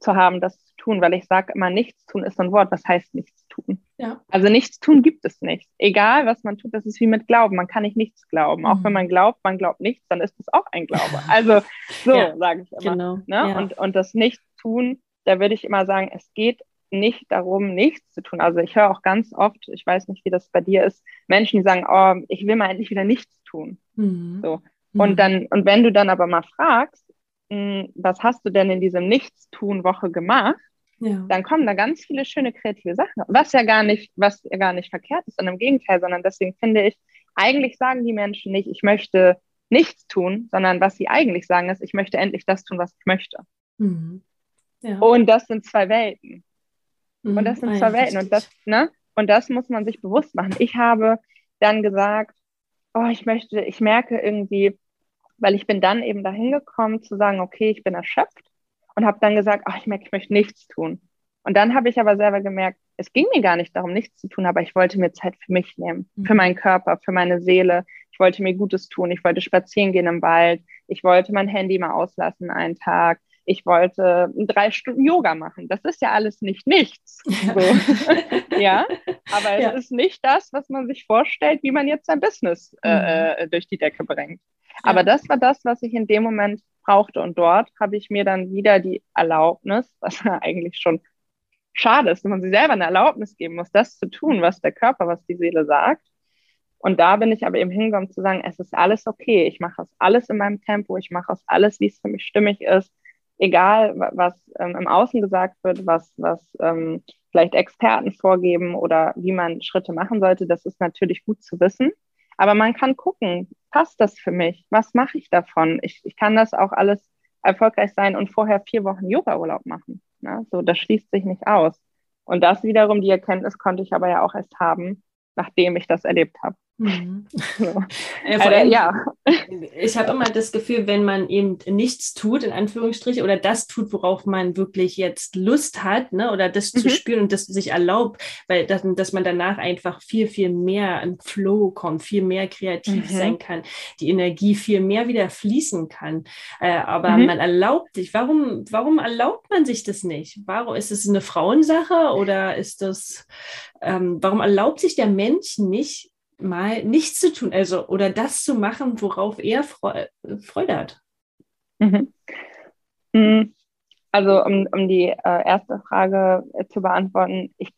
zu haben, das zu tun, weil ich sage immer, nichts tun ist ein Wort. Was heißt nichts tun? Ja. Also nichts tun gibt es nicht. Egal, was man tut, das ist wie mit Glauben. Man kann nicht nichts glauben. Mhm. Auch wenn man glaubt, man glaubt nichts, dann ist das auch ein Glaube. Also so ja, sage ich immer. Genau. Ne? Ja. Und, und das Nichtstun, da würde ich immer sagen, es geht nicht darum, nichts zu tun. Also ich höre auch ganz oft, ich weiß nicht, wie das bei dir ist, Menschen, die sagen, oh, ich will mal endlich wieder nichts tun. Mhm. So. Und mhm. dann, und wenn du dann aber mal fragst, mh, hm, was hast du denn in diesem Nichtstun-Woche gemacht? Ja. Dann kommen da ganz viele schöne kreative Sachen, was ja gar nicht, was ja gar nicht verkehrt ist, sondern im Gegenteil, sondern deswegen finde ich, eigentlich sagen die Menschen nicht, ich möchte nichts tun, sondern was sie eigentlich sagen ist, ich möchte endlich das tun, was ich möchte. Mhm. Ja. Und das sind zwei Welten. Mhm. Und das sind zwei Welten. Und das, ne? Und das muss man sich bewusst machen. Ich habe dann gesagt, oh, ich möchte, ich merke irgendwie, weil ich bin dann eben dahin gekommen zu sagen, okay, ich bin erschöpft und habe dann gesagt, ach, ich merke, ich möchte nichts tun. Und dann habe ich aber selber gemerkt, es ging mir gar nicht darum, nichts zu tun, aber ich wollte mir Zeit für mich nehmen, mhm. für meinen Körper, für meine Seele. Ich wollte mir Gutes tun. Ich wollte spazieren gehen im Wald. Ich wollte mein Handy mal auslassen einen Tag ich wollte drei Stunden Yoga machen. Das ist ja alles nicht nichts. Ja, so. ja? aber ja. es ist nicht das, was man sich vorstellt, wie man jetzt sein Business äh, mhm. äh, durch die Decke bringt. Ja. Aber das war das, was ich in dem Moment brauchte. Und dort habe ich mir dann wieder die Erlaubnis, was eigentlich schon schade ist, wenn man sich selber eine Erlaubnis geben muss, das zu tun, was der Körper, was die Seele sagt. Und da bin ich aber eben hingekommen zu sagen, es ist alles okay, ich mache das alles in meinem Tempo, ich mache das alles, wie es für mich stimmig ist, egal was ähm, im Außen gesagt wird, was, was ähm, vielleicht Experten vorgeben oder wie man Schritte machen sollte, das ist natürlich gut zu wissen. Aber man kann gucken, passt das für mich? Was mache ich davon? Ich, ich kann das auch alles erfolgreich sein und vorher vier Wochen Yoga-Urlaub machen. Ne? So, das schließt sich nicht aus. Und das wiederum, die Erkenntnis konnte ich aber ja auch erst haben, nachdem ich das erlebt habe. Mhm. So. Ja, also, allem, ja. Ich habe immer das Gefühl, wenn man eben nichts tut, in Anführungsstrichen, oder das tut, worauf man wirklich jetzt Lust hat, ne, oder das mhm. zu spüren und das sich erlaubt, weil das, dass man danach einfach viel, viel mehr im Flow kommt, viel mehr kreativ mhm. sein kann, die Energie viel mehr wieder fließen kann. Äh, aber mhm. man erlaubt sich, warum, warum erlaubt man sich das nicht? Warum ist es eine Frauensache oder ist das, ähm, warum erlaubt sich der Mensch nicht, mal nichts zu tun, also oder das zu machen, worauf er Freude hat. Mhm. mhm. Also um, um die äh, erste Frage äh, zu beantworten, ich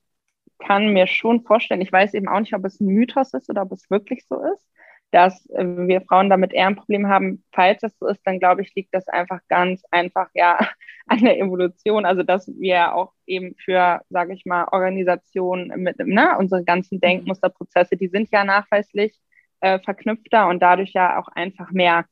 kann mir schon vorstellen, ich weiß eben auch nicht, ob es ein Mythos ist oder ob es wirklich so ist, dass äh, wir Frauen damit eher ein Problem haben. Falls das so ist, dann glaube ich, liegt das einfach ganz einfach ja an der Evolution. Also dass wir auch eben für, sage ich mal, Organisationen mit, ne, unsere ganzen mhm. Denkmusterprozesse, die sind ja nachweislich äh, verknüpfter und dadurch ja auch einfach mehr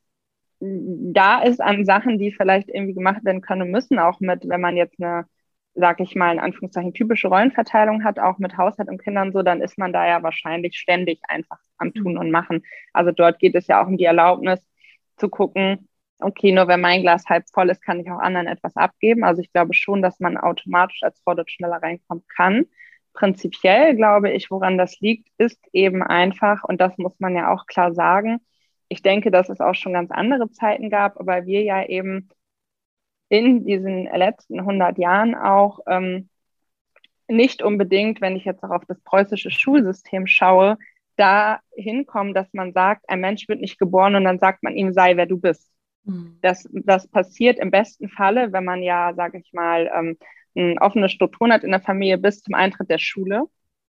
da ist an Sachen, die vielleicht irgendwie gemacht werden können müssen, auch mit, wenn man jetzt eine sag ich mal, in Anführungszeichen typische Rollenverteilung hat, auch mit Haushalt und Kindern so, dann ist man da ja wahrscheinlich ständig einfach am Tun mhm. und Machen. Also dort geht es ja auch um die Erlaubnis zu gucken, okay, nur wenn mein Glas halb voll ist, kann ich auch anderen etwas abgeben. Also ich glaube schon, dass man automatisch als dort schneller reinkommen kann. Prinzipiell glaube ich, woran das liegt, ist eben einfach, und das muss man ja auch klar sagen, ich denke, dass es auch schon ganz andere Zeiten gab, aber wir ja eben in diesen letzten 100 Jahren auch ähm, nicht unbedingt, wenn ich jetzt auch auf das preußische Schulsystem schaue, da hinkommen, dass man sagt, ein Mensch wird nicht geboren und dann sagt man ihm, sei wer du bist. Mhm. Das, das passiert im besten Falle, wenn man ja, sage ich mal, ähm, offene Struktur hat in der Familie bis zum Eintritt der Schule.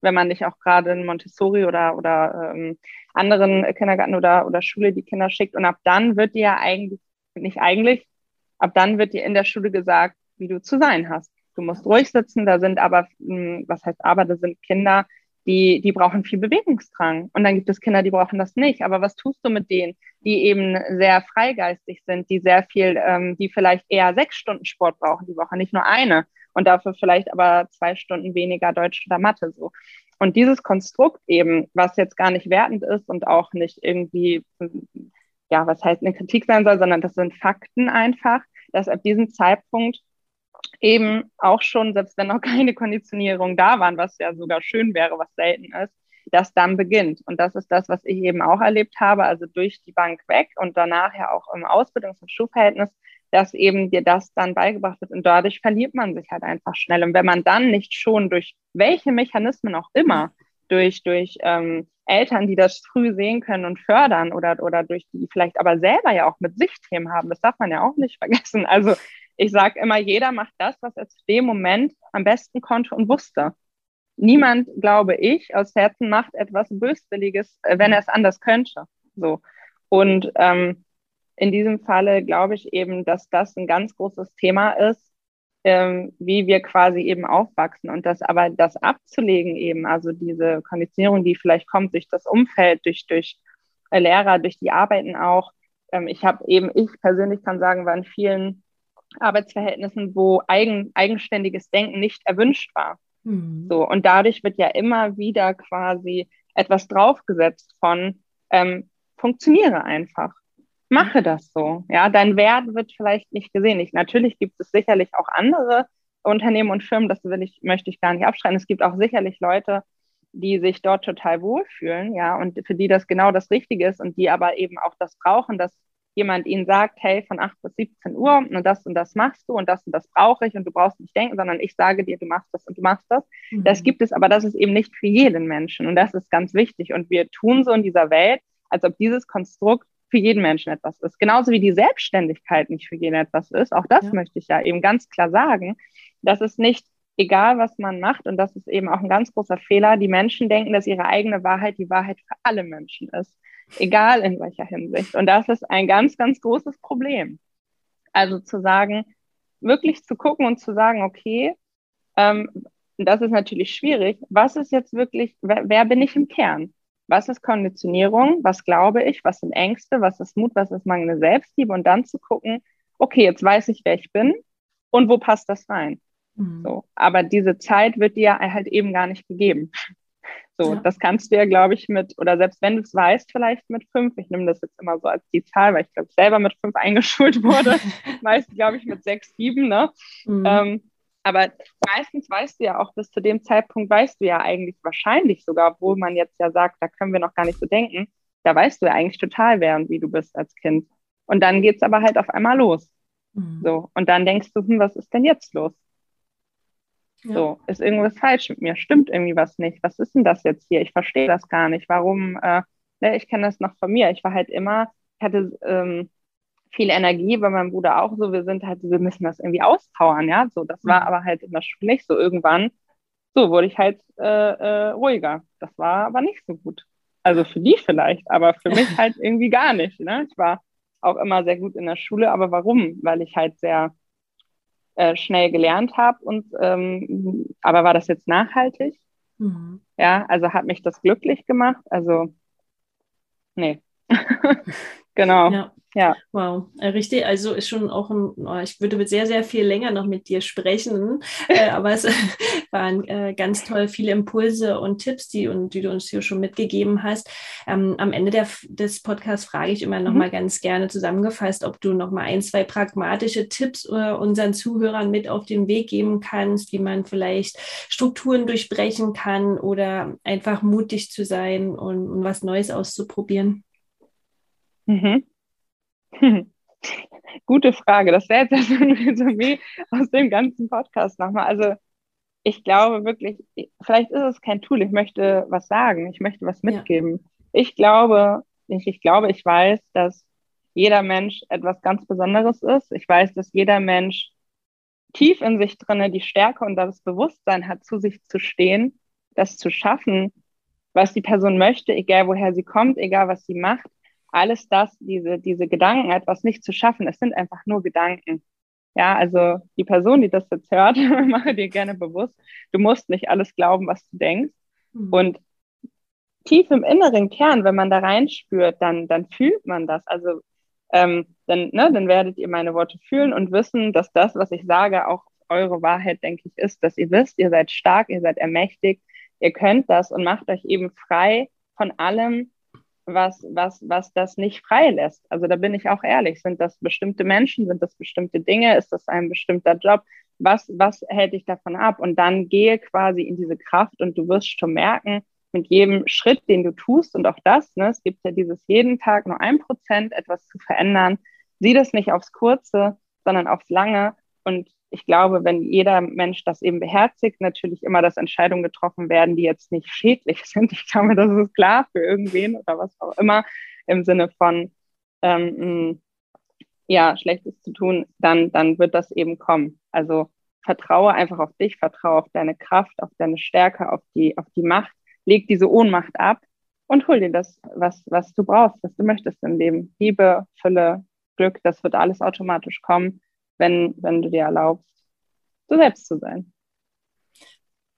Wenn man nicht auch gerade in Montessori oder, oder ähm, anderen Kindergarten oder, oder Schule die Kinder schickt. Und ab dann wird die ja eigentlich, nicht eigentlich, Ab dann wird dir in der Schule gesagt, wie du zu sein hast. Du musst ruhig sitzen, da sind aber, hm, was heißt aber, da sind Kinder, die, die brauchen viel Bewegungsdrang. Und dann gibt es Kinder, die brauchen das nicht. Aber was tust du mit denen, die eben sehr freigeistig sind, die sehr viel, ähm, die vielleicht eher sechs Stunden Sport brauchen die Woche, nicht nur eine. Und dafür vielleicht aber zwei Stunden weniger Deutsch oder Mathe so. Und dieses Konstrukt eben, was jetzt gar nicht wertend ist und auch nicht irgendwie ja, was heißt eine Kritik sein soll, sondern das sind Fakten einfach, dass ab diesem Zeitpunkt eben auch schon, selbst wenn noch keine Konditionierung da waren, was ja sogar schön wäre, was selten ist, das dann beginnt. Und das ist das, was ich eben auch erlebt habe, also durch die Bank weg und danach ja auch im Ausbildungs- und Schulverhältnis, dass eben dir das dann beigebracht wird und dadurch verliert man sich halt einfach schnell. Und wenn man dann nicht schon durch welche Mechanismen auch immer, durch, durch ähm, Eltern, die das früh sehen können und fördern oder, oder durch die vielleicht aber selber ja auch mit Sichtthemen haben. Das darf man ja auch nicht vergessen. Also ich sage immer, jeder macht das, was er zu dem Moment am besten konnte und wusste. Niemand, glaube ich, aus Herzen macht etwas Böswilliges, äh, wenn er es anders könnte. So. Und ähm, in diesem Falle glaube ich eben, dass das ein ganz großes Thema ist, ähm, wie wir quasi eben aufwachsen und das aber das abzulegen eben, also diese Konditionierung, die vielleicht kommt durch das Umfeld, durch, durch äh, Lehrer, durch die Arbeiten auch. Ähm, ich habe eben, ich persönlich kann sagen, war in vielen Arbeitsverhältnissen, wo eigen, eigenständiges Denken nicht erwünscht war. Mhm. So, und dadurch wird ja immer wieder quasi etwas draufgesetzt von ähm, funktioniere einfach mache das so. Ja, dein Wert wird vielleicht nicht gesehen. Ich, natürlich gibt es sicherlich auch andere Unternehmen und Firmen, das will ich, möchte ich gar nicht abschreiben. Es gibt auch sicherlich Leute, die sich dort total wohlfühlen, ja, und für die das genau das Richtige ist und die aber eben auch das brauchen, dass jemand ihnen sagt, hey, von 8 bis 17 Uhr und das und das machst du und das und das brauche ich und du brauchst nicht denken, sondern ich sage dir, du machst das und du machst das. Mhm. Das gibt es, aber das ist eben nicht für jeden Menschen und das ist ganz wichtig und wir tun so in dieser Welt, als ob dieses Konstrukt für jeden Menschen etwas ist. Genauso wie die Selbstständigkeit nicht für jeden etwas ist. Auch das ja. möchte ich ja eben ganz klar sagen, dass es nicht egal was man macht, und das ist eben auch ein ganz großer Fehler, die Menschen denken, dass ihre eigene Wahrheit die Wahrheit für alle Menschen ist, egal in welcher Hinsicht. Und das ist ein ganz, ganz großes Problem. Also zu sagen, wirklich zu gucken und zu sagen, okay, ähm, das ist natürlich schwierig, was ist jetzt wirklich, wer, wer bin ich im Kern? Was ist Konditionierung? Was glaube ich? Was sind Ängste? Was ist Mut? Was ist mangelnde Selbstliebe? Und dann zu gucken, okay, jetzt weiß ich, wer ich bin und wo passt das rein? Mhm. So. Aber diese Zeit wird dir halt eben gar nicht gegeben. So, ja. das kannst du ja, glaube ich, mit, oder selbst wenn du es weißt, vielleicht mit fünf, ich nehme das jetzt immer so als die Zahl, weil ich glaube, selber mit fünf eingeschult wurde, meist, glaube ich, mit sechs, sieben, ne? Mhm. Ähm, aber meistens weißt du ja auch bis zu dem Zeitpunkt, weißt du ja eigentlich wahrscheinlich sogar, obwohl man jetzt ja sagt, da können wir noch gar nicht so denken, da weißt du ja eigentlich total, wer und wie du bist als Kind. Und dann geht es aber halt auf einmal los. Mhm. So, und dann denkst du, hm, was ist denn jetzt los? Ja. So, ist irgendwas falsch mit mir? Stimmt irgendwie was nicht? Was ist denn das jetzt hier? Ich verstehe das gar nicht. Warum? Äh, ne, ich kenne das noch von mir. Ich war halt immer, ich hatte ähm, viel Energie, bei meinem Bruder auch so. Wir sind halt, wir müssen das irgendwie auspowern, ja. So, das war mhm. aber halt in der Schule nicht so. Irgendwann, so wurde ich halt äh, äh, ruhiger. Das war aber nicht so gut. Also für die vielleicht, aber für mich halt irgendwie gar nicht. Ne? Ich war auch immer sehr gut in der Schule, aber warum? Weil ich halt sehr äh, schnell gelernt habe. Und ähm, aber war das jetzt nachhaltig? Mhm. Ja, also hat mich das glücklich gemacht. Also nee. genau. Ja. Ja. Wow, äh, richtig. Also ist schon auch ein, oh, ich würde mit sehr, sehr viel länger noch mit dir sprechen, äh, aber es waren äh, ganz toll viele Impulse und Tipps, die, und, die du uns hier schon mitgegeben hast. Ähm, am Ende der, des Podcasts frage ich immer noch mhm. mal ganz gerne zusammengefasst, ob du noch mal ein, zwei pragmatische Tipps äh, unseren Zuhörern mit auf den Weg geben kannst, wie man vielleicht Strukturen durchbrechen kann oder einfach mutig zu sein und, und was Neues auszuprobieren. Mhm. Gute Frage. Das wäre jetzt ein Resümee aus dem ganzen Podcast nochmal. Also ich glaube wirklich, vielleicht ist es kein Tool. Ich möchte was sagen. Ich möchte was mitgeben. Ja. Ich glaube, nicht ich glaube, ich weiß, dass jeder Mensch etwas ganz Besonderes ist. Ich weiß, dass jeder Mensch tief in sich drinne die Stärke und das Bewusstsein hat, zu sich zu stehen, das zu schaffen, was die Person möchte, egal woher sie kommt, egal was sie macht alles das, diese, diese Gedanken, etwas nicht zu schaffen, es sind einfach nur Gedanken. Ja, also die Person, die das jetzt hört, mache dir gerne bewusst, du musst nicht alles glauben, was du denkst. Mhm. Und tief im inneren Kern, wenn man da reinspürt, dann, dann fühlt man das. Also ähm, dann, ne, dann werdet ihr meine Worte fühlen und wissen, dass das, was ich sage, auch eure Wahrheit, denke ich, ist, dass ihr wisst, ihr seid stark, ihr seid ermächtigt, ihr könnt das und macht euch eben frei von allem, was, was, was das nicht freilässt. Also da bin ich auch ehrlich. Sind das bestimmte Menschen? Sind das bestimmte Dinge? Ist das ein bestimmter Job? Was, was hält dich davon ab? Und dann gehe quasi in diese Kraft und du wirst schon merken, mit jedem Schritt, den du tust und auch das, ne, es gibt ja dieses jeden Tag nur ein Prozent etwas zu verändern. Sieh das nicht aufs Kurze, sondern aufs Lange und ich glaube, wenn jeder Mensch das eben beherzigt, natürlich immer, dass Entscheidungen getroffen werden, die jetzt nicht schädlich sind. Ich glaube, das ist klar für irgendwen oder was auch immer im Sinne von ähm, ja Schlechtes zu tun, dann dann wird das eben kommen. Also vertraue einfach auf dich, vertraue auf deine Kraft, auf deine Stärke, auf die auf die Macht. Leg diese Ohnmacht ab und hol dir das, was was du brauchst, was du möchtest im Leben. Liebe, Fülle, Glück, das wird alles automatisch kommen wenn, wenn du dir erlaubst, du selbst zu sein.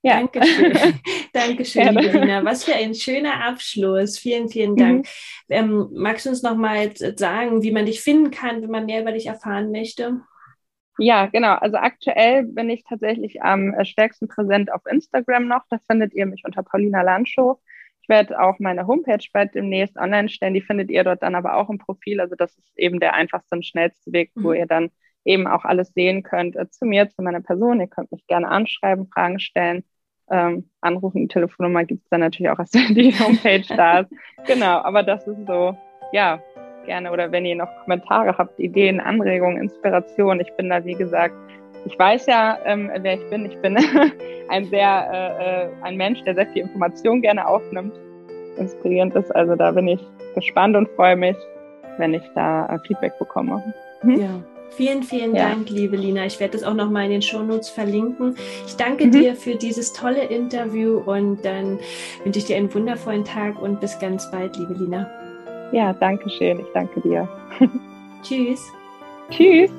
Ja. Dankeschön. Dankeschön, ja. Was für ein schöner Abschluss. Vielen, vielen Dank. Mhm. Ähm, magst du uns noch mal sagen, wie man dich finden kann, wenn man mehr über dich erfahren möchte? Ja, genau. Also aktuell bin ich tatsächlich am stärksten präsent auf Instagram noch. Da findet ihr mich unter Paulina Landschow. Ich werde auch meine Homepage bald demnächst online stellen. Die findet ihr dort dann aber auch im Profil. Also das ist eben der einfachste und schnellste Weg, wo mhm. ihr dann eben auch alles sehen könnt äh, zu mir, zu meiner Person. Ihr könnt mich gerne anschreiben, Fragen stellen. Ähm, anrufen, die Telefonnummer gibt es dann natürlich auch, als die Homepage da ist. Genau, aber das ist so, ja, gerne. Oder wenn ihr noch Kommentare habt, Ideen, Anregungen, Inspiration. Ich bin da, wie gesagt, ich weiß ja, ähm, wer ich bin. Ich bin ein sehr, äh, äh, ein Mensch, der sehr viel Information gerne aufnimmt, inspirierend ist. Also da bin ich gespannt und freue mich, wenn ich da äh, Feedback bekomme. Mhm. Ja. Vielen, vielen ja. Dank, liebe Lina. Ich werde das auch nochmal in den Shownotes verlinken. Ich danke mhm. dir für dieses tolle Interview und dann wünsche ich dir einen wundervollen Tag und bis ganz bald, liebe Lina. Ja, danke schön. Ich danke dir. Tschüss. Tschüss.